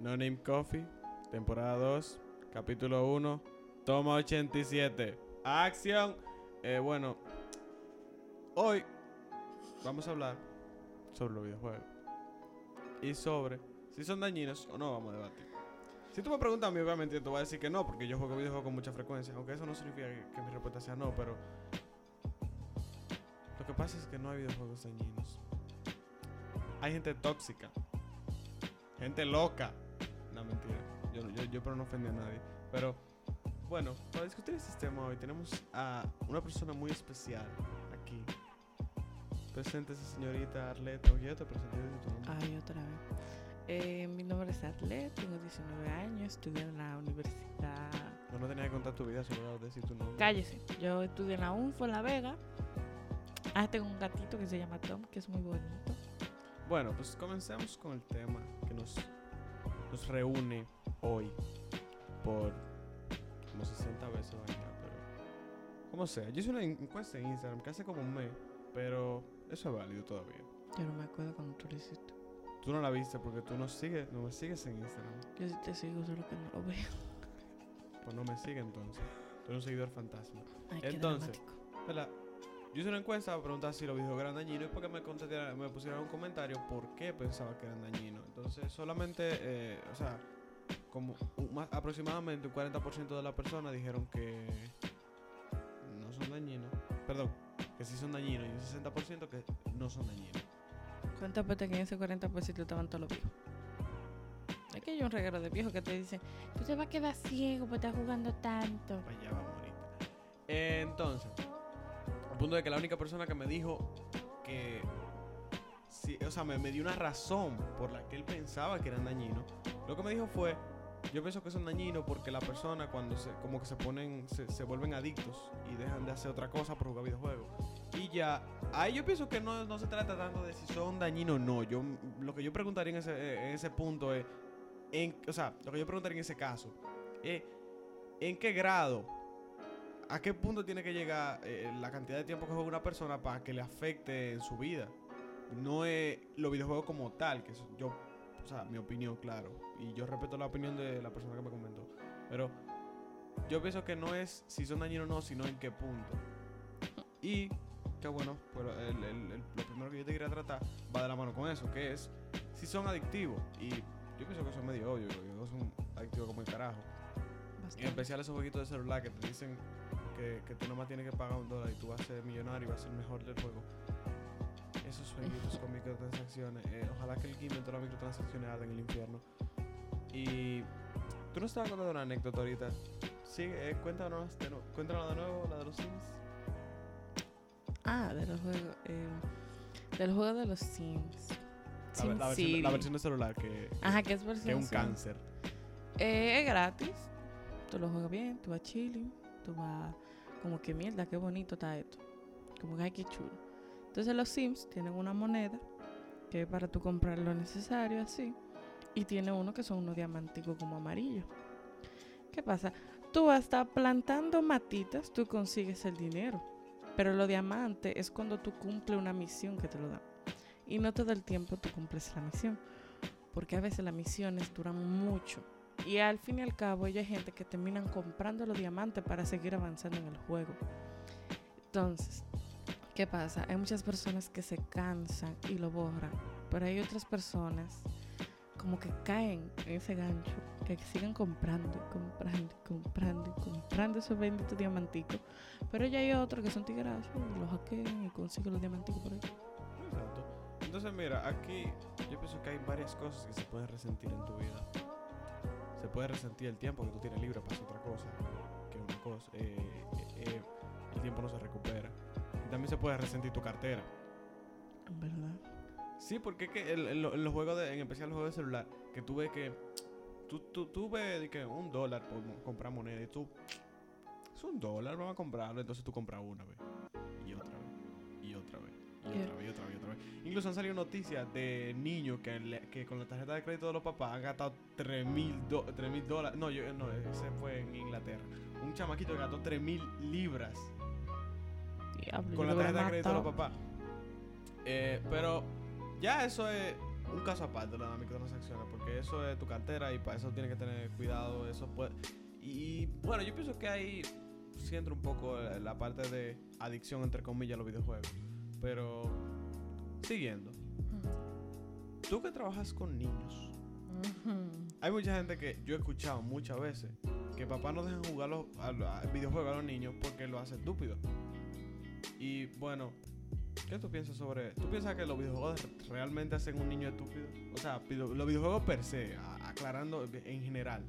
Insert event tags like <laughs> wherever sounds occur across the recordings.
No Name Coffee, temporada 2, capítulo 1, toma 87. Acción. Eh, bueno, hoy vamos a hablar sobre los videojuegos y sobre si son dañinos o no vamos a debatir. Si tú me preguntas a mí, obviamente te voy a decir que no, porque yo juego videojuegos con mucha frecuencia, aunque eso no significa que, que mi respuesta sea no, pero lo que pasa es que no hay videojuegos dañinos. Hay gente tóxica, gente loca. No, mentira. Yo, yo, yo pero no ofendí a nadie. Pero, bueno, para discutir este tema hoy tenemos a una persona muy especial aquí. Preséntese, señorita Arleta. Oye, te presenté de tu nombre. Ay, otra vez. Eh, mi nombre es Atlet, tengo 19 años, estudio en la universidad. No, no tenía que contar tu vida, solo decir tu nombre. Cállese, yo estudio en la UNFO en La Vega. Ah, tengo un gatito que se llama Tom, que es muy bonito. Bueno, pues comencemos con el tema que nos, nos reúne hoy por como 60 veces vaina, pero como sea. Yo hice una encuesta en Instagram que hace como un mes, pero eso es válido todavía. Yo no me acuerdo cuando tú lo hiciste. Tú no la viste porque tú no sigues, no me sigues en Instagram. Yo sí te sigo, solo que no lo veo. Pues no me sigue entonces. Tú eres un seguidor fantasma. Ay, qué Entonces. dramático. Yo hice una encuesta para preguntar si los videojuegos eran dañinos y porque me, contestaran- me pusieron un comentario por qué pensaba que eran dañinos. Entonces, solamente, eh, o sea, como un- más, aproximadamente un 40% de las personas dijeron que no son dañinos. Perdón, que sí son dañinos y un 60% que no son dañinos. ¿Cuántas veces que en ese 40% estaban todos los viejos? Es que hay un regalo de viejos que te dicen, tú te vas a quedar ciego por estar jugando tanto. Allá vamos ahorita. Entonces, al punto de que la única persona que me dijo que. Sí, o sea, me, me dio una razón por la que él pensaba que eran dañinos. Lo que me dijo fue: Yo pienso que son dañinos porque la persona, cuando se, como que se ponen, se, se vuelven adictos y dejan de hacer otra cosa por jugar videojuegos. Y ya, ahí yo pienso que no, no se trata tanto de si son dañinos o no. Yo, lo que yo preguntaría en ese, en ese punto es: en, O sea, lo que yo preguntaría en ese caso es: ¿en qué grado ¿A qué punto tiene que llegar eh, la cantidad de tiempo que juega una persona para que le afecte en su vida? No es los videojuegos como tal, que es- yo, o sea, mi opinión, claro. Y yo respeto la opinión de la persona que me comentó. Pero yo pienso que no es si son dañinos o no, sino en qué punto. Y que bueno, pues el- el- el- lo primero que yo te quería tratar va de la mano con eso, que es si son adictivos. Y yo pienso que eso es medio obvio, videojuegos son adictivos como el carajo. En Bastante. especial esos jueguitos de celular que te dicen que, que tú nomás tienes que pagar un dólar y tú vas a ser millonario y vas a ser el mejor del juego. Esos jueguitos con microtransacciones. eh, ojalá que el que inventó las microtransacciones arda en el infierno. Y tú no estabas contando una anécdota ahorita. Sí, eh, cuéntanos, de nuevo- cuéntanos de nuevo, la de los Sims. Ah, de los juegos. Eh, del juego de los Sims. La, ver- la versión, la versión de celular que, Ajá, que es que versión es un Sim. cáncer. Eh, es gratis. Tú lo juegas bien, tú vas chilling. Tú vas como que mierda, qué bonito está esto. Como que ay, qué chulo. Entonces los Sims tienen una moneda que es para tú comprar lo necesario así. Y tiene uno que son unos diamanticos como amarillos. ¿Qué pasa? Tú vas a estar plantando matitas, tú consigues el dinero. Pero los diamantes es cuando tú cumples una misión que te lo dan. Y no todo el tiempo tú cumples la misión. Porque a veces las misiones duran mucho. Y al fin y al cabo, hay gente que terminan comprando los diamantes para seguir avanzando en el juego. Entonces, ¿qué pasa? Hay muchas personas que se cansan y lo borran. Pero hay otras personas como que caen en ese gancho, que siguen comprando comprando comprando comprando esos benditos diamanticos. Pero ya hay otros que son tigrazos y los hackean y consiguen los diamanticos por ahí. Exacto. Entonces, mira, aquí yo pienso que hay varias cosas que se pueden resentir en tu vida. Se puede resentir el tiempo que tú tienes libre para hacer otra cosa que una cosa. eh, eh, eh, el tiempo no se recupera. Y también se puede resentir tu cartera. Verdad. Sí, porque es que el- el- en los juegos, de, en especial los juegos de celular, que tú ves que tú, tú, tú ves que un dólar por comprar moneda y tú, es un dólar, vamos a comprarlo, entonces tú compras una vez, y otra vez, y otra vez, y Yeah. otra vez, y otra vez, y otra vez. Incluso han salido noticias de niños que, le- que con la tarjeta de crédito de los papás han gastado 3 mil dólares. No, yo, no, ese fue en Inglaterra. Un chamaquito que gastó 3 mil libras Diablo, con la tarjeta de crédito de los papás. Eh, pero ya eso es un caso aparte de las microtransacciones, porque eso es tu cartera y para eso tienes que tener cuidado. Eso puede. Y bueno, yo pienso que ahí sí entra un poco la, la parte de adicción, entre comillas, a los videojuegos. Pero, siguiendo, tú que trabajas con niños, hay mucha gente que yo he escuchado muchas veces que papá no dejan jugar los, a, a videojuegos a los niños porque lo hace estúpido. Y bueno, ¿qué tú piensas sobre ¿Tú piensas que los videojuegos realmente hacen un niño estúpido? O sea, los videojuegos per se, a- aclarando en general.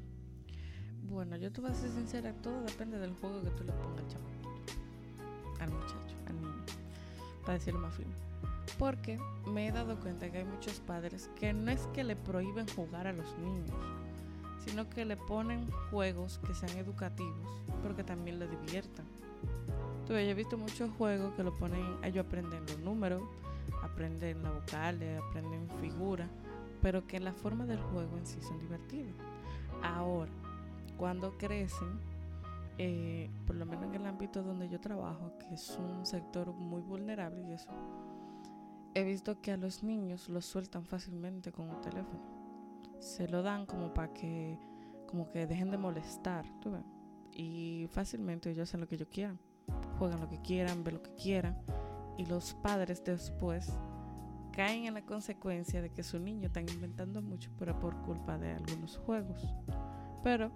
Bueno, yo te voy a ser sincera, todo depende del juego que tú le pongas al chamaquito, al muchacho, para decirlo más fino. Porque me he dado cuenta que hay muchos padres que no es que le prohíben jugar a los niños, sino que le ponen juegos que sean educativos, pero que también le diviertan. Ves, yo he visto muchos juegos que lo ponen, ellos aprenden los números, aprenden las vocales, aprenden figuras, pero que la forma del juego en sí son divertidas. Ahora, cuando crecen, eh, por lo menos en el ámbito donde yo trabajo, que es un sector muy vulnerable y eso, he visto que a los niños los sueltan fácilmente con un teléfono. Se lo dan como para que, como que dejen de molestar, ¿tú ves? Y fácilmente ellos hacen lo que ellos quieran, juegan lo que quieran, ven lo que quieran, y los padres después caen en la consecuencia de que su niño está inventando mucho, pero por culpa de algunos juegos. Pero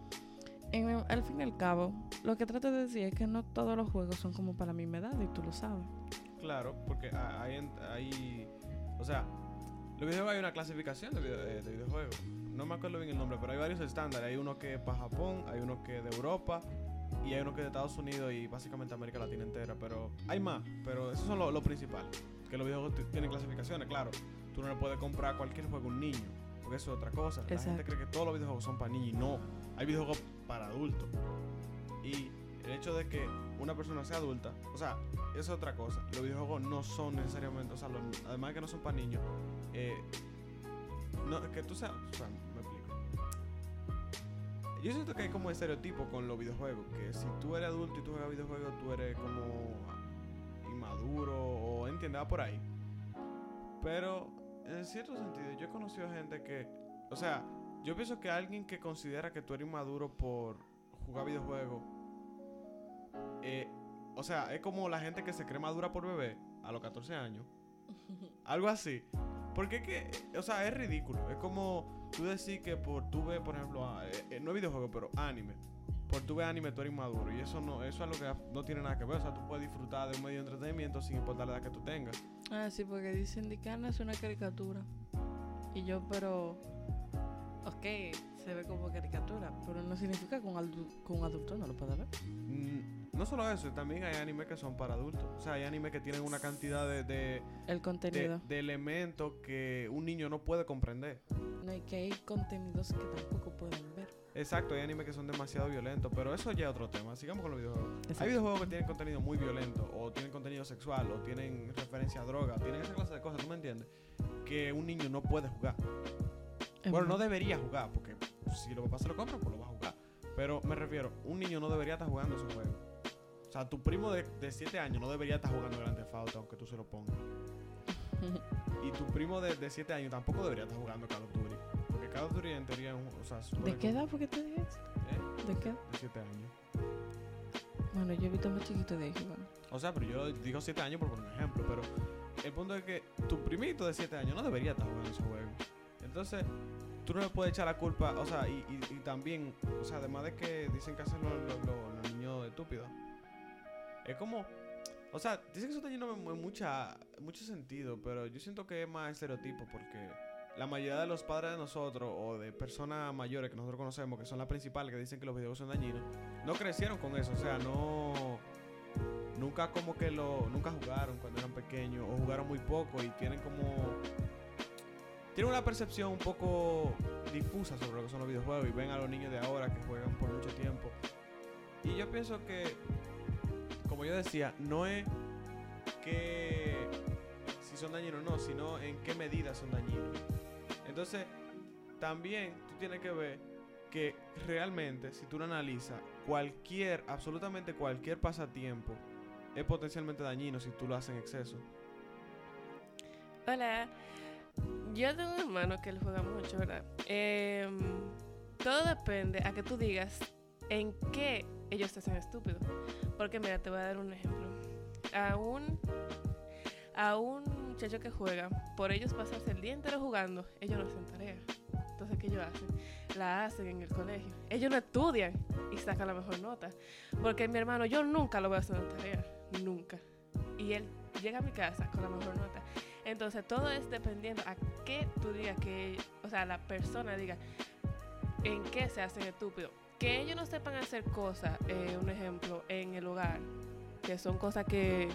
en al fin y al cabo, lo que trato de decir es que no todos los juegos son como para mi edad y tú lo sabes. Claro, porque ha- hay, hay o sea, los videojuegos hay una clasificación de, video- de videojuegos. No me acuerdo bien el nombre, pero hay varios estándares. Hay uno que es para Japón, hay uno que es de Europa y hay uno que es de Estados Unidos y básicamente América Latina entera. Pero hay más, pero esos son lo, lo principal. Que los videojuegos tienen clasificaciones, claro. Tú no le puedes comprar cualquier juego a un niño, porque eso es otra cosa. La gente cree que todos los videojuegos son para niños y no. Hay videojuegos para adultos. Y el hecho de que una persona sea adulta, o sea, es otra cosa. Los videojuegos no son necesariamente, o sea, los- además de que no son para niños, eh, no, que tú seas, o sea, me explico. Yo siento que hay como estereotipo con los videojuegos, que si tú eres adulto y tú juegas videojuegos, tú eres como inmaduro o entiendes, por ahí. Pero en cierto sentido, yo he conocido gente que, o sea, yo pienso que alguien que considera que tú eres inmaduro por jugar videojuegos, eh, o sea, es como la gente que se cree madura por bebé a los 14 años. <laughs> Algo así. Porque es que, o sea, es ridículo. Es como tú decir que por tú ves, por ejemplo, ah, eh, eh, no es videojuego, pero anime. Por tú ves anime, tú eres inmaduro. Y eso no, eso es algo que no tiene nada que ver. O sea, tú puedes disfrutar de un medio de entretenimiento sin importar la edad que tú tengas. Ah, sí, porque dicen que Ana es una caricatura. Y yo, pero. Ok, se ve como caricatura, pero no significa que un, adu- que un adulto no lo pueda ver. Mm, no solo eso, también hay anime que son para adultos. O sea, hay anime que tienen una cantidad de, de, El de- contenido. de elementos que un niño no puede comprender. No, y que hay contenidos que tampoco pueden ver. Exacto, hay animes que son demasiado violentos, pero eso ya es otro tema. Sigamos con los videojuegos. Hay Exacto. videojuegos que tienen contenido muy violento, o tienen contenido sexual, o tienen referencia a droga, tienen esa clase de cosas, ¿tú me entiendes? Que un niño no puede jugar. Es Bueno, no debería jugar, porque si los papás se lo compran, pues lo va a jugar. Pero me refiero, un niño no debería estar jugando esos juegos. O sea, tu primo de 7 años no debería estar jugando Grand Theft Auto, aunque tú se lo pongas. <laughs> Y tu primo de 7 años tampoco debería estar jugando Call of Duty. Un... O sea, ¿De qué edad fue que te dije eso? ¿Eh? ¿De qué? De 7 años. Bueno, yo he visto más chiquito de jugando. O sea, pero yo digo 7 años por poner un ejemplo, pero el punto es que tu primito de 7 años no debería estar jugando ese juego. Entonces, tú no le puedes echar la culpa, o sea, y, y- y también, o sea, además de que dicen que hacen los, los- los- los niños estúpidos, es como, o sea, dicen que eso está lleno de mu- mucha, mucho sentido, pero yo siento que es más estereotipo porque la mayoría de los padres de nosotros o de personas mayores que nosotros conocemos, que son las principales que dicen que los videojuegos son dañinos, no crecieron con eso, o sea, no nunca como que lo nunca jugaron cuando eran pequeños o jugaron muy poco y tienen como tienen una percepción un poco difusa sobre lo que son los videojuegos y ven a los niños de ahora que juegan por mucho tiempo. Y yo pienso que como yo decía, no es que si son dañinos o no, sino en qué medida son dañinos. Entonces, también tú tienes que ver que realmente, si tú lo analizas, cualquier, absolutamente cualquier pasatiempo es potencialmente dañino si tú lo haces en exceso. Hola. Yo tengo un hermano que él juega mucho, ¿verdad? Em, todo depende a que tú digas en qué ellos te hacen estúpido. Porque mira, te voy a dar un ejemplo. A un, a un muchacho que juega, por ellos pasarse el día entero jugando, ellos no hacen tarea. Entonces, ¿qué ellos hacen? La hacen en el colegio. Ellos no estudian y sacan la mejor nota. Porque mi hermano, yo nunca lo voy a hacer una tarea. Nunca. Y él llega a mi casa con la mejor nota. Entonces, todo es dependiendo a qué tú digas que, o sea, la persona diga en qué se hacen estúpidos. Que ellos no sepan hacer cosas, eh, un ejemplo, en el hogar, que son cosas que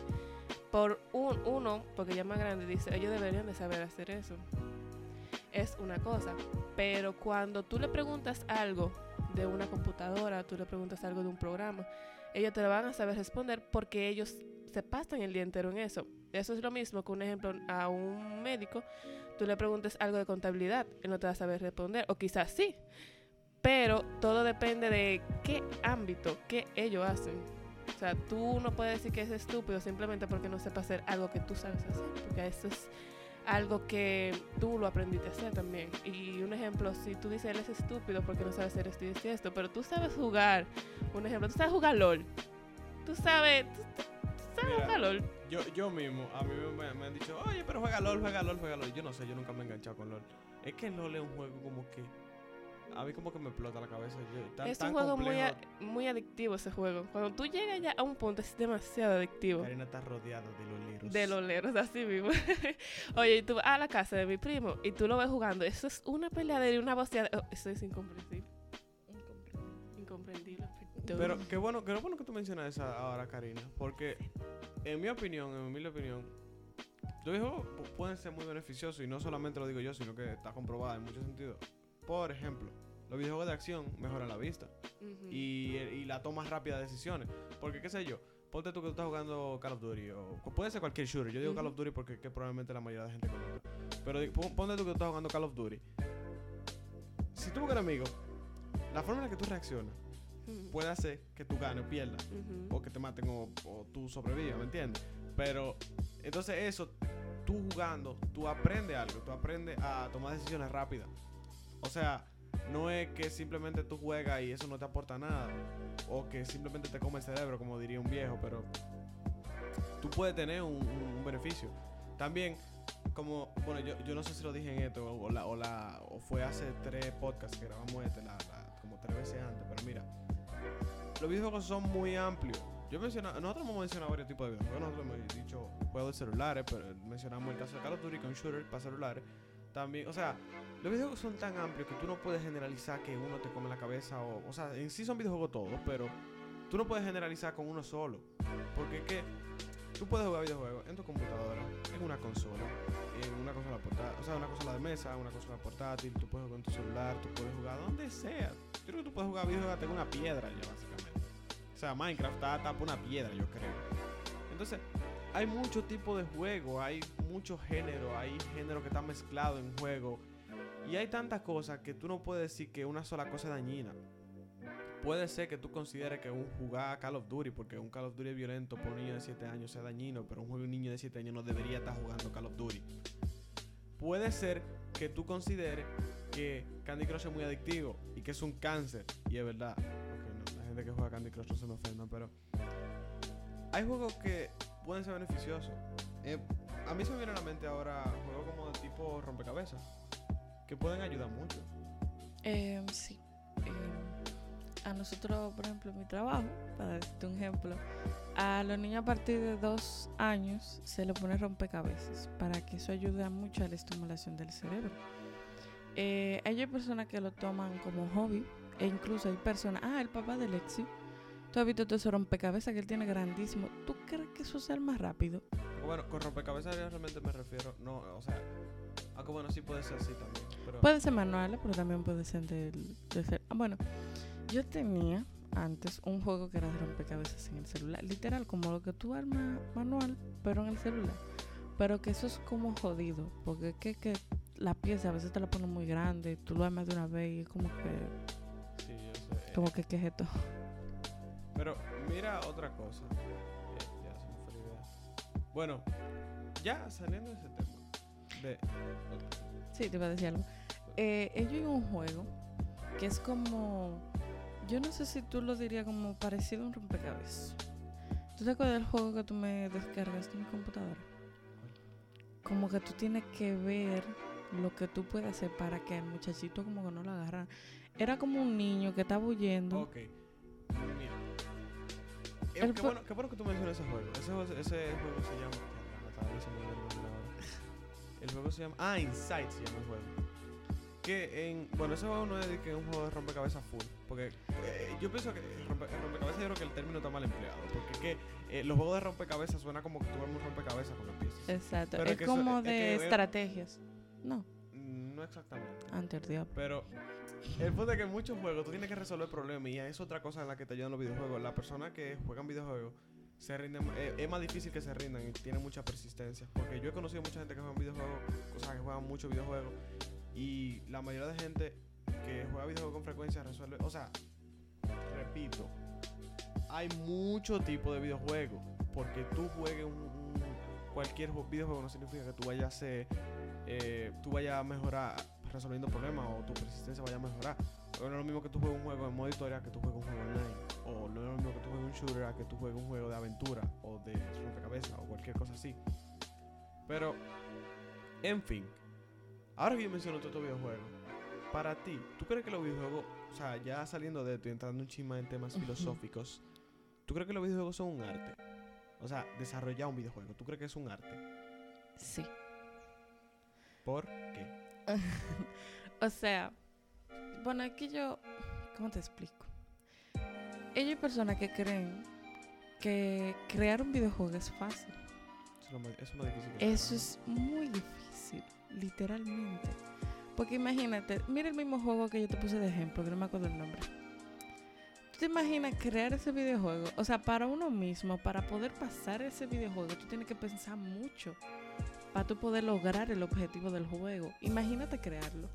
por un, uno, porque ya más grande, dice, ellos deberían de saber hacer eso. Es una cosa. Pero cuando tú le preguntas algo de una computadora, tú le preguntas algo de un programa, ellos te lo van a saber responder porque ellos se pasan el día entero en eso. Eso es lo mismo que un ejemplo a un médico, tú le preguntes algo de contabilidad, él no te va a saber responder, o quizás sí, pero todo depende de qué ámbito, qué ellos hacen. O sea, tú no puedes decir que es estúpido simplemente porque no sepa hacer algo que tú sabes hacer, porque eso es algo que tú lo aprendiste a hacer también. Y un ejemplo, si tú dices él es estúpido porque no sabe hacer esto y esto, pero tú sabes jugar, un ejemplo, tú sabes jugar LOL, tú sabes, tú, tú sabes Mira, jugar LOL. Yo, yo mismo, a mí me, me han dicho, oye, pero juega LOL, juega LOL, juega LOL. Yo no sé, yo nunca me he enganchado con LOL. Es que LOL es un juego como que. A mí como que me explota la cabeza. Yo, tan, es tan un juego muy, a- muy adictivo ese juego. Cuando tú llegas ya a un punto es demasiado adictivo. Karina está rodeada de loleros. De loleros, así mismo. <laughs> Oye, y tú vas a la casa de mi primo y tú lo ves jugando. Eso es una peleadera y una voceada. Oh, eso es incomprensible. Incomprendible. perdón. Pero qué bueno, qué bueno que tú mencionas esa ahora, Karina. Porque, en mi opinión, en mi humilde opinión, los pu- pueden ser muy beneficiosos. Y no solamente lo digo yo, sino que está comprobado en muchos sentidos. Por ejemplo, los videojuegos de acción mejoran la vista. Y, y la toma rápida de decisiones. Porque, qué sé yo, ponte tú que tú estás jugando Call of Duty o puede ser cualquier shooter. Yo digo Call of. Duty porque que probablemente la mayoría de gente conoce. Pero ponte tú que tú estás jugando Call of Duty. Si tú buscas un enemigo, la forma en la que tú reaccionas puede hacer que tú ganes o pierdas. O que te maten o, o tú sobrevivas, ¿me entiendes? Pero, entonces eso, tú jugando, tú aprendes algo. Tú aprendes a tomar decisiones rápidas. O sea, no es que simplemente tú juegas y eso no te aporta nada. O que simplemente te come el cerebro, como diría un viejo, pero tú puedes tener un, beneficio. También, como, bueno, yo, yo no sé si lo dije en esto o, la, o, la, o fue hace tres podcasts que grabamos este, la- como tres veces antes, pero mira, los videojuegos son muy amplios. Yo menciona, nosotros hemos mencionado varios tipos de videojuegos. Nosotros hemos dicho juegos de celulares, pero mencionamos el caso de Call of Duty, un shooter para celulares. También, o sea, los videojuegos son tan amplios que tú no puedes generalizar que uno te come la cabeza. O, o sea, en sí son videojuegos todos, pero tú no puedes generalizar con uno solo. Porque es que tú puedes jugar videojuegos en tu computadora, en una consola, en una consola portátil, o sea, una consola de mesa, una consola portátil, tú puedes jugar en tu celular, tú puedes jugar donde sea. Yo creo que tú puedes jugar videojuegos hasta en una piedra ya, básicamente. O sea, Minecraft está una piedra, yo creo. Entonces, hay muchos tipos de juegos, hay muchos géneros, hay géneros que están mezclados en juego. Y hay tantas cosas que tú no puedes decir que una sola cosa es dañina. Puede ser que tú consideres que un jugar Call of Duty, porque un Call of Duty violento por un niño de 7 años sea dañino, pero un juego un niño de 7 años no debería estar jugando Call of Duty. Puede ser que tú consideres que Candy Crush es muy adictivo y que es un cáncer. Y es verdad. Ok, no, la gente que juega Candy Crush no se me ofendan, pero hay juegos que pueden ser beneficiosos. Eh, a mí se me viene a la mente ahora juegos como de tipo rompecabezas que pueden ayudar mucho. Em, sí. Em, a nosotros, por ejemplo, en mi trabajo, para darte un ejemplo, a los niños a partir de dos años se le pone rompecabezas para que eso ayude mucho a la estimulación del cerebro. Eh, hay personas que lo toman como hobby e incluso hay personas, ah, el papá de Lexi, tú has visto todo ese rompecabezas que él tiene grandísimo, ¿tú crees que eso sea el más rápido? Bueno, con rompecabezas realmente me refiero, no, o sea, aunque bueno, sí puede ser así también. Pero Puede ser manual, pero también puede ser del, de ser. ah, bueno, yo tenía antes un juego que era de rompecabezas en el celular. Literal, como lo que tú armas manual, pero en el celular. Pero que eso es como jodido. Porque es que, que la pieza a veces te la ponen muy grande. Tú lo armas de una vez y es como que. sí, yo sé. Como que, ¿qué es esto? Pero mira otra cosa. Ya idea. Bueno, ya saliendo de ese tema. De, Sí, te iba a decir algo. Eh, ellos en un juego que es como. Yo no sé si tú lo dirías como parecido a un rompecabezas. ¿Tú te acuerdas del juego que tú me descargaste en mi computadora? Como que tú tienes que ver lo que tú puedes hacer para que el muchachito como que no lo agarra. Era como un niño que estaba huyendo. Ok. El qué, bueno, qué bueno que tú mencionas ese juego. Ese, juego- ese juego se llama. El juego se llama. Ah, Inside se llama el juego. Que en. Bueno, ese juego no es de que es un juego de rompecabezas full. Porque eh, yo pienso que rompe- rompecabezas, yo creo que el término está mal empleado. Porque es que eh, los juegos de rompecabezas suena como que tú armas un rompecabezas con las piezas. Exacto. Pero es que eso- como es de que es- estrategias. No, No exactamente. diablo. Pero el punto es que en muchos juegos tú tienes que resolver problemas y es otra cosa en la que te ayudan los videojuegos. Las personas que juegan videojuegos se rinden, eh, es más difícil que se rindan y tienen mucha persistencia. Porque yo he conocido mucha gente que juega videojuegos, o sea, que juegan mucho videojuegos y la mayoría de gente que juega videojuegos con frecuencia resuelve, o sea, repito, hay mucho tipo de videojuegos. Porque tú juegues un, cualquier ju- videojuego no significa que tú vayas a ser eh, tú vayas a mejorar resolviendo problemas o tu persistencia vaya a mejorar. Porque no es lo mismo que tú juegues un juego en modo historia que tú juegues un juego online. O no es lo mismo que tú juegues un shooter a que tú juegues un juego de aventura o de rompecabezas o cualquier cosa así. Pero, en fin, ahora que yo menciono todos estos videojuegos, para ti, ¿tú crees que los videojuegos, o sea, ya saliendo de esto y entrando un chisma en temas filosóficos, ¿tú crees que los videojuegos son un arte? O sea, desarrollar un videojuego, ¿tú crees que es un arte? Sí. ¿Por qué? <laughs> O sea, bueno, aquí yo, ¿cómo te explico? Ellos hay personas que creen que crear un videojuego es fácil. Eso es lo más, eso es más difícil que Eso es muy difícil, literalmente. Porque imagínate, mira el mismo juego que yo te puse de ejemplo, que no me acuerdo el nombre. ¿Tú te imaginas crear ese videojuego? O sea, para uno mismo, para poder pasar ese videojuego, tú tienes que pensar mucho para tú poder lograr el objetivo del juego. Imagínate crearlo.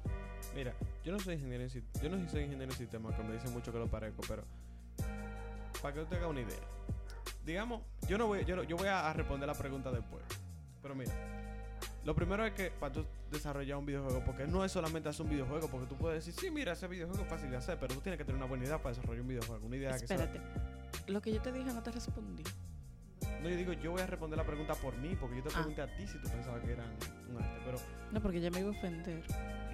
Mira, yo no soy ingeniero en, yo no soy ingeniero en sistemas, que me dicen mucho que lo parezco, pero para que usted haga una idea. Digamos, yo no voy, yo, no- yo voy a, a responder la pregunta después. Pero mira, lo primero es que para tú desarrollar un videojuego, porque no es solamente hacer un videojuego, porque tú puedes decir, sí, mira, ese videojuego es fácil de hacer, pero tú tienes que tener una buena idea para desarrollar un videojuego, una idea que sea- Espérate. Lo que yo te dije no te respondí. No, yo digo, yo voy a responder la pregunta por mí, porque yo te Ah. pregunté a ti si tú pensabas que eran un arte, pero No, porque ya me iba a ofender.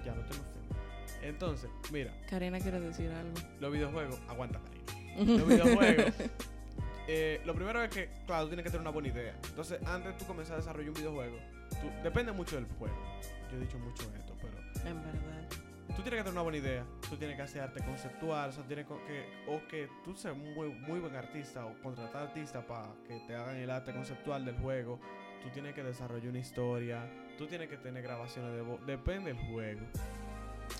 ya no te lo ofendo. Entonces, mira, Karina quiere decir algo. los videojuegos, aguanta, cariño. <laughs> los videojuegos. eh, lo primero es que, claro, tú tienes que tener una buena idea. Entonces, antes de tú comenzar a desarrollar un videojuego, tú- depende mucho del juego. Yo he dicho mucho esto, pero En verdad. Tú tienes que tener una buena idea. Tú tienes que hacer arte conceptual, o sea, tienes co- que, o que tú seas muy, muy buen artista o contratar artistas para que te hagan el arte conceptual del juego. Tú tienes que desarrollar una historia. Tú tienes que tener grabaciones de voz. Depende del juego.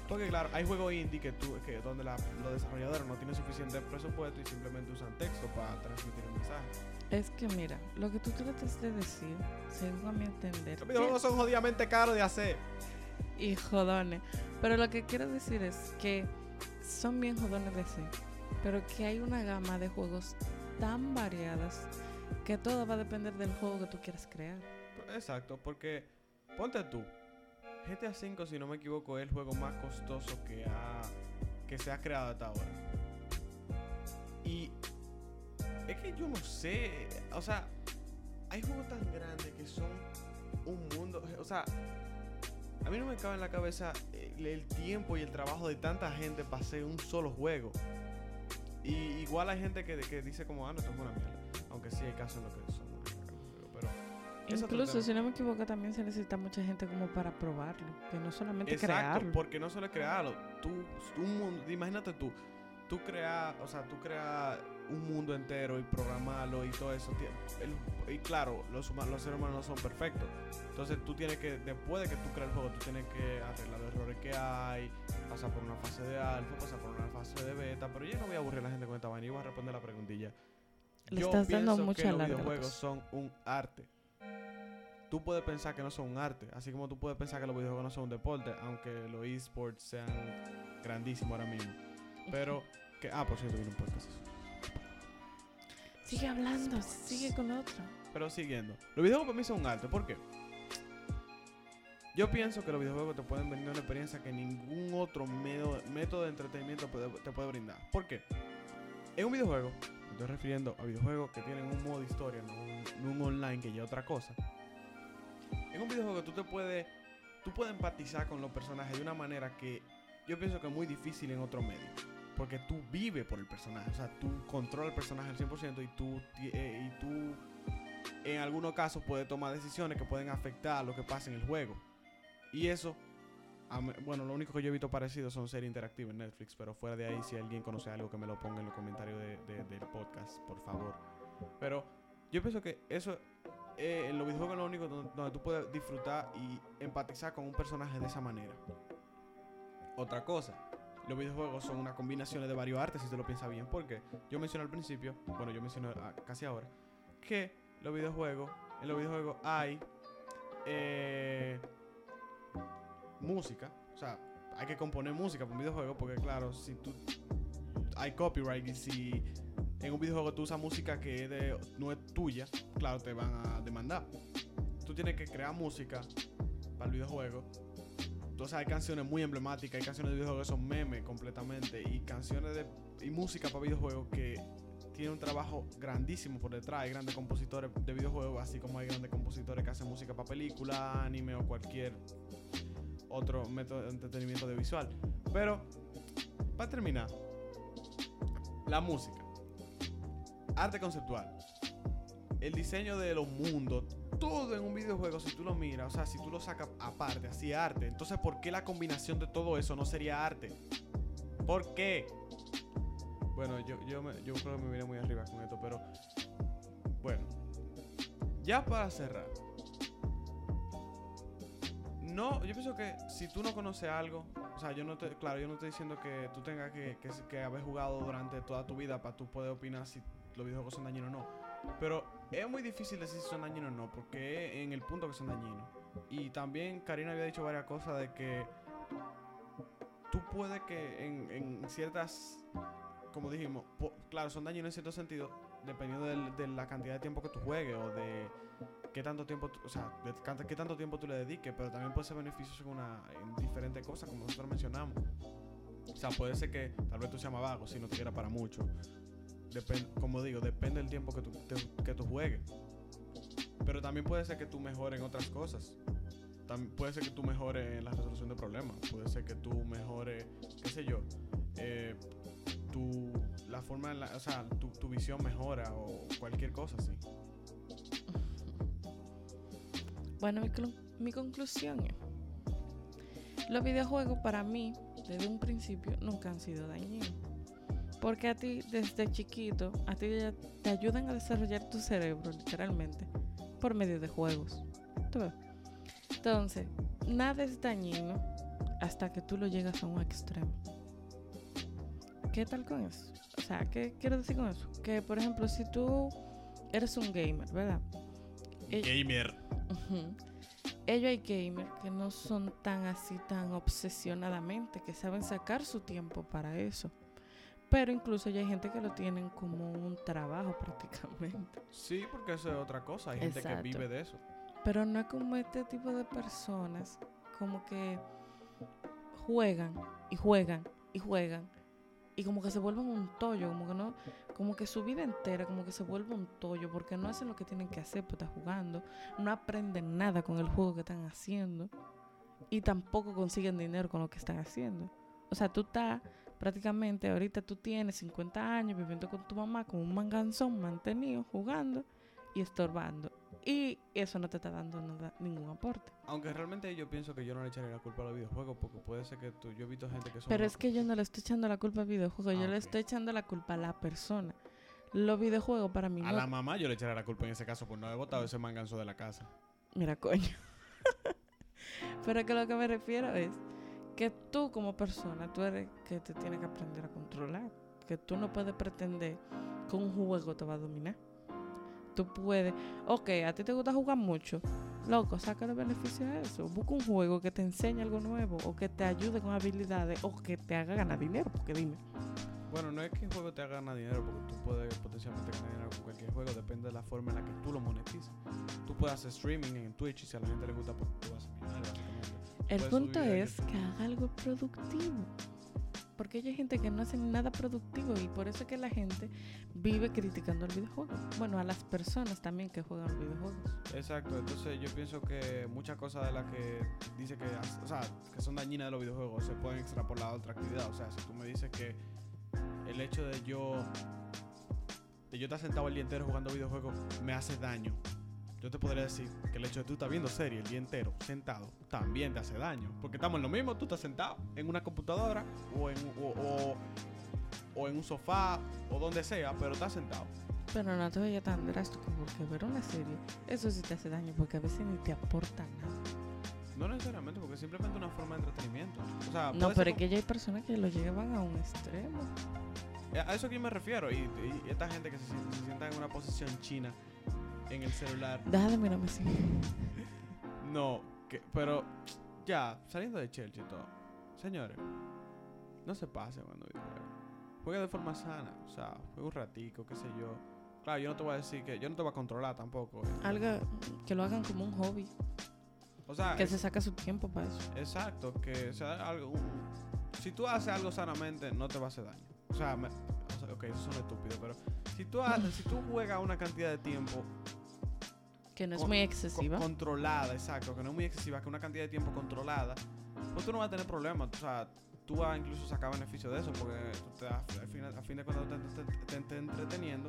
Porque claro, hay juegos indie que tú, que donde la- los desarrolladores no tienen suficiente presupuesto y simplemente usan texto para transmitir el mensaje. Es que mira, lo que tú tratas de decir, según a mi entender, Los videojuegos son jodidamente caros de hacer. Y jodones. Pero lo que quiero decir es que son bien jodones de sí, pero que hay una gama de juegos tan variadas que todo va a depender del juego que tú quieras crear. Exacto, porque ponte tú. GTA V, si no me equivoco, es el juego más costoso que ha que se ha creado hasta ahora. Y es que yo no sé, o sea, hay juegos tan grandes que son un mundo, o sea, a mí no me cabe en la cabeza el, el tiempo y el trabajo de tanta gente para hacer un solo juego. Y igual hay gente que, que dice como, ah, no, esto es una mierda. Aunque sí hay casos en los que son pero... Incluso, si no me equivoco, también se necesita mucha gente como para probarlo, que no solamente Exacto, crearlo. porque no solo crearlo. Tú, un mundo, imagínate tú, tú creas, o sea, tú creas un mundo entero y programarlo y todo eso. El- y claro, los, los seres humanos no son perfectos. Entonces tú tienes que, después de que tú creas el juego, tú tienes que arreglar los errores que hay, pasar por una fase de alfa, pasar por una fase de beta. Pero yo no voy a aburrir a la gente con esta vaina, yo voy a responder la preguntilla. Le yo estás dando mucha que los videojuegos son un arte. Tú puedes pensar que no son un arte, así como tú puedes pensar que los videojuegos no son un deporte, aunque los esports sean grandísimos ahora mismo. Pero que ah, por cierto, viene un podcast. Sigue hablando, sigue con otro. Pero siguiendo, los videojuegos para mí son un arte, ¿por qué? Yo pienso que los videojuegos te pueden brindar una experiencia que ningún otro medio- método de entretenimiento te puede brindar. ¿Por qué? En un videojuego, me estoy refiriendo a videojuegos que tienen un modo historia, no un, online que ya otra cosa. En un videojuego tú te puedes, tú puedes empatizar con los personajes de una manera que yo pienso que es muy difícil en otro medio. Porque tú vives por el personaje, o sea, tú controlas el personaje al 100% y tú, eh, y tú en algunos casos puedes tomar decisiones que pueden afectar lo que pasa en el juego. Y eso, bueno, lo único que yo he visto parecido son series interactivas en Netflix, pero fuera de ahí, si alguien conoce algo, que me lo ponga en los comentarios de- de- del podcast, por favor. Pero yo pienso que eso, eh, en los videojuegos es lo único donde tú puedes disfrutar y empatizar con un personaje de esa manera. Otra cosa, los videojuegos son una combinación de varios artes, si te lo piensas bien, porque yo mencioné al principio, bueno, yo mencioné casi ahora, que los videojuegos, en los videojuegos hay eh, música, o sea, hay que componer música para un videojuego, porque claro, si tú hay copyright y si en un videojuego tú usas música que no es tuya, claro, te van a demandar. Tú tienes que crear música para el videojuego. Entonces hay canciones muy emblemáticas, hay canciones de videojuegos que son memes completamente y canciones de y música para videojuegos que tiene un trabajo grandísimo por detrás. Hay grandes compositores de videojuegos, así como hay grandes compositores que hacen música para películas, anime o cualquier otro método de entretenimiento de visual. Pero, para terminar, la música, arte conceptual, el diseño de los mundos, todo en un videojuego, si tú lo miras, o sea, si tú lo sacas aparte, así arte, entonces, ¿por qué la combinación de todo eso no sería arte? ¿Por qué? Bueno, yo, yo, yo creo que me vine muy arriba con esto, pero bueno, ya para cerrar. No, yo pienso que si tú no conoces algo, o sea, yo no te, claro, yo no estoy diciendo que tú tengas que, que haber jugado durante toda tu vida para tú poder opinar si los videojuegos son dañinos o no. Pero es muy difícil decir si son dañinos o no, porque en el punto que son dañinos. Y también Karina había dicho varias cosas de que tú puedes que en, en ciertas, como dijimos, claro, son dañinos en cierto sentido, dependiendo del- de la cantidad de tiempo que tú juegues o de qué tanto tiempo, o sea, qué tanto tiempo tú le dediques, pero también puede ser beneficioso en, una, en diferentes cosas, como nosotros mencionamos. O sea, puede ser que tal vez tú seas más vago si no te quiera para mucho. Como digo, depende del tiempo que tú, que tú juegues. Pero también puede ser que tú mejores en otras cosas. También puede ser que tú mejores en la resolución de problemas. Puede ser que tú mejores, qué sé yo, eh, tu, la forma, en la- o sea, tu, tu visión mejora o cualquier cosa así. Bueno, mi, mi conclusión es, los videojuegos para mí, desde un principio, nunca han sido dañinos. Porque a ti, desde chiquito, a ti ya te ayudan a desarrollar tu cerebro, literalmente, por medio de juegos. ¿Tú ves? Entonces, nada es dañino hasta que tú lo llegas a un extremo. ¿Qué tal con eso? O sea, ¿qué quiero decir con eso? Que, por ejemplo, si tú eres un gamer, ¿verdad? Eh, Gamer. Ellos hay gamers que no son tan así, tan obsesionadamente, que saben sacar su tiempo para eso. Pero incluso ya hay gente que lo tienen como un trabajo <laughs> prácticamente. Sí, porque eso es otra cosa. Hay gente Exacto. que vive de eso. Pero no es como este tipo de personas como que juegan y juegan y juegan y como que se vuelven un tollo, como que no, como que su vida entera como que se vuelve un tollo porque no hacen lo que tienen que hacer, pues están jugando, no aprenden nada con el juego que están haciendo y tampoco consiguen dinero con lo que están haciendo. O sea, tú estás prácticamente, ahorita tú tienes 50 años viviendo con tu mamá como un manganzón mantenido, jugando y estorbando. Y eso no te está dando nada, ningún aporte. Aunque realmente yo pienso que yo no le echaré la culpa a los videojuegos porque puede ser que tú, yo he visto gente que son... Pero es que yo no le estoy echando la culpa al videojuego, Ah, yo le estoy echando la culpa a la persona. Los videojuegos para mí A no... la mamá yo le echaré la culpa en ese caso por no haber botado ese manganzo de la casa. Mira, coño. <laughs> Pero que lo que me refiero es que tú como persona, tú eres que te tienes que aprender a controlar. Que tú no puedes pretender que un juego te va a dominar. Tú puedes, ok, a ti te gusta jugar mucho. Loco, sácale beneficio a eso. Busca un juego que te enseñe algo nuevo o que te ayude con habilidades o que te haga ganar dinero. Porque dime, Bueno, no es que el juego te haga ganar dinero, porque tú puedes potencialmente ganar dinero con cualquier juego, depende de la forma en la que tú lo monetizas. Tú puedes hacer streaming en Twitch y si a la gente le gusta, pues tú vas a millonario, básicamente. El punto es que haga algo productivo. Porque hay gente que no hace nada productivo y por eso es que la gente vive criticando el videojuego. Bueno, a las personas también que juegan videojuegos. Exacto, entonces yo pienso que muchas cosas de las que dice que, o sea, que son dañinas de los videojuegos se pueden extrapolar a otra actividad. O sea, si tú me dices que el hecho de yo de yo estar sentado el día entero jugando videojuegos me hace daño. Yo te podría decir que el hecho de tú estar viendo serie el día entero sentado también te hace daño. Porque estamos en lo mismo, tú estás sentado en una computadora o en, o, o- o en un sofá o donde sea, pero estás sentado. Pero no te vaya tan drástico porque ver una serie, eso sí te hace daño porque a veces ni te aporta nada. No necesariamente, porque es simplemente una forma de entretenimiento. O sea, No, pero es como- que ya hay personas que lo llevan a un extremo. A eso que yo me refiero. Y, y- y esta gente que se, se sienta en una posición china en el celular. Deja de mirarme así. No, que, pero ya, saliendo de Chelsea y todo. Señores, no se pase cuando videojuegos. Juega de forma sana. O sea, juega un ratico, qué sé yo. Claro, yo no te voy a decir que. Yo no te voy a controlar tampoco. eh. Algo que lo hagan como un hobby. O sea, Que es- se saca su tiempo para eso. Exacto, que sea algo. si tú haces algo sanamente, no te va a hacer daño. O sea, me- o sea, ok, eso suena estúpido, pero si tú, ha- si tú juegas una cantidad de tiempo Que no es Con- muy excesiva. controlada, exacto, que no es muy excesiva, que una cantidad de tiempo controlada, pues tú no vas a tener problemas. O sea, tú vas a incluso sacar beneficio de eso, porque tú te, al fin, a fin de cuentas te, te- te- te entreteniendo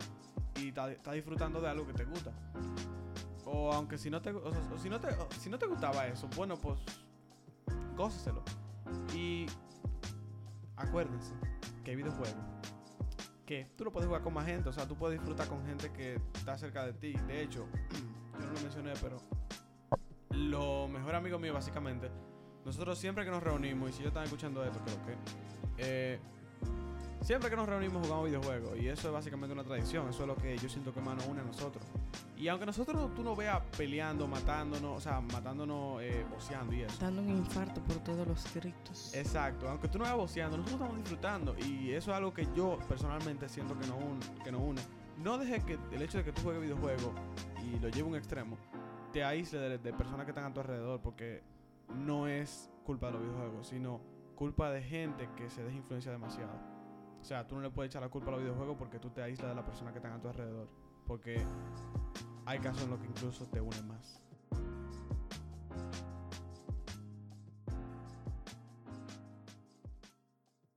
y estás estás disfrutando de algo que te gusta. O aunque si no te, o sea, o si no te, o si no te gustaba eso, bueno, pues góceselo. Y acuérdense que hay videojuegos que tú lo puedes jugar con más gente, o sea, tú puedes disfrutar con gente que está cerca de ti. De hecho, <clears throat> yo no lo mencioné, pero lo mejor amigo mío, básicamente, nosotros siempre que nos reunimos, y si yo están escuchando esto, creo que, eh, siempre que nos reunimos jugamos videojuegos, y eso es básicamente una tradición, eso es lo que yo siento que más nos une a nosotros. Y aunque nosotros tú nos veas peleando, matándonos, o sea, matándonos, eh, boceando y eso. Dando un infarto por todos los gritos. Exacto, aunque tú no vayas boceando, nosotros estamos disfrutando y eso es algo que yo personalmente siento que nos une. Que nos une. No dejes que el hecho de que tú juegues videojuegos y lo lleve a un extremo te aísle de, de personas que están a tu alrededor porque no es culpa de los videojuegos, sino culpa de gente que se deja influenciar demasiado. O sea, tú no le puedes echar la culpa a los videojuegos porque tú te aíslas de las personas que están a tu alrededor. Porque hay casos en los que incluso te une más.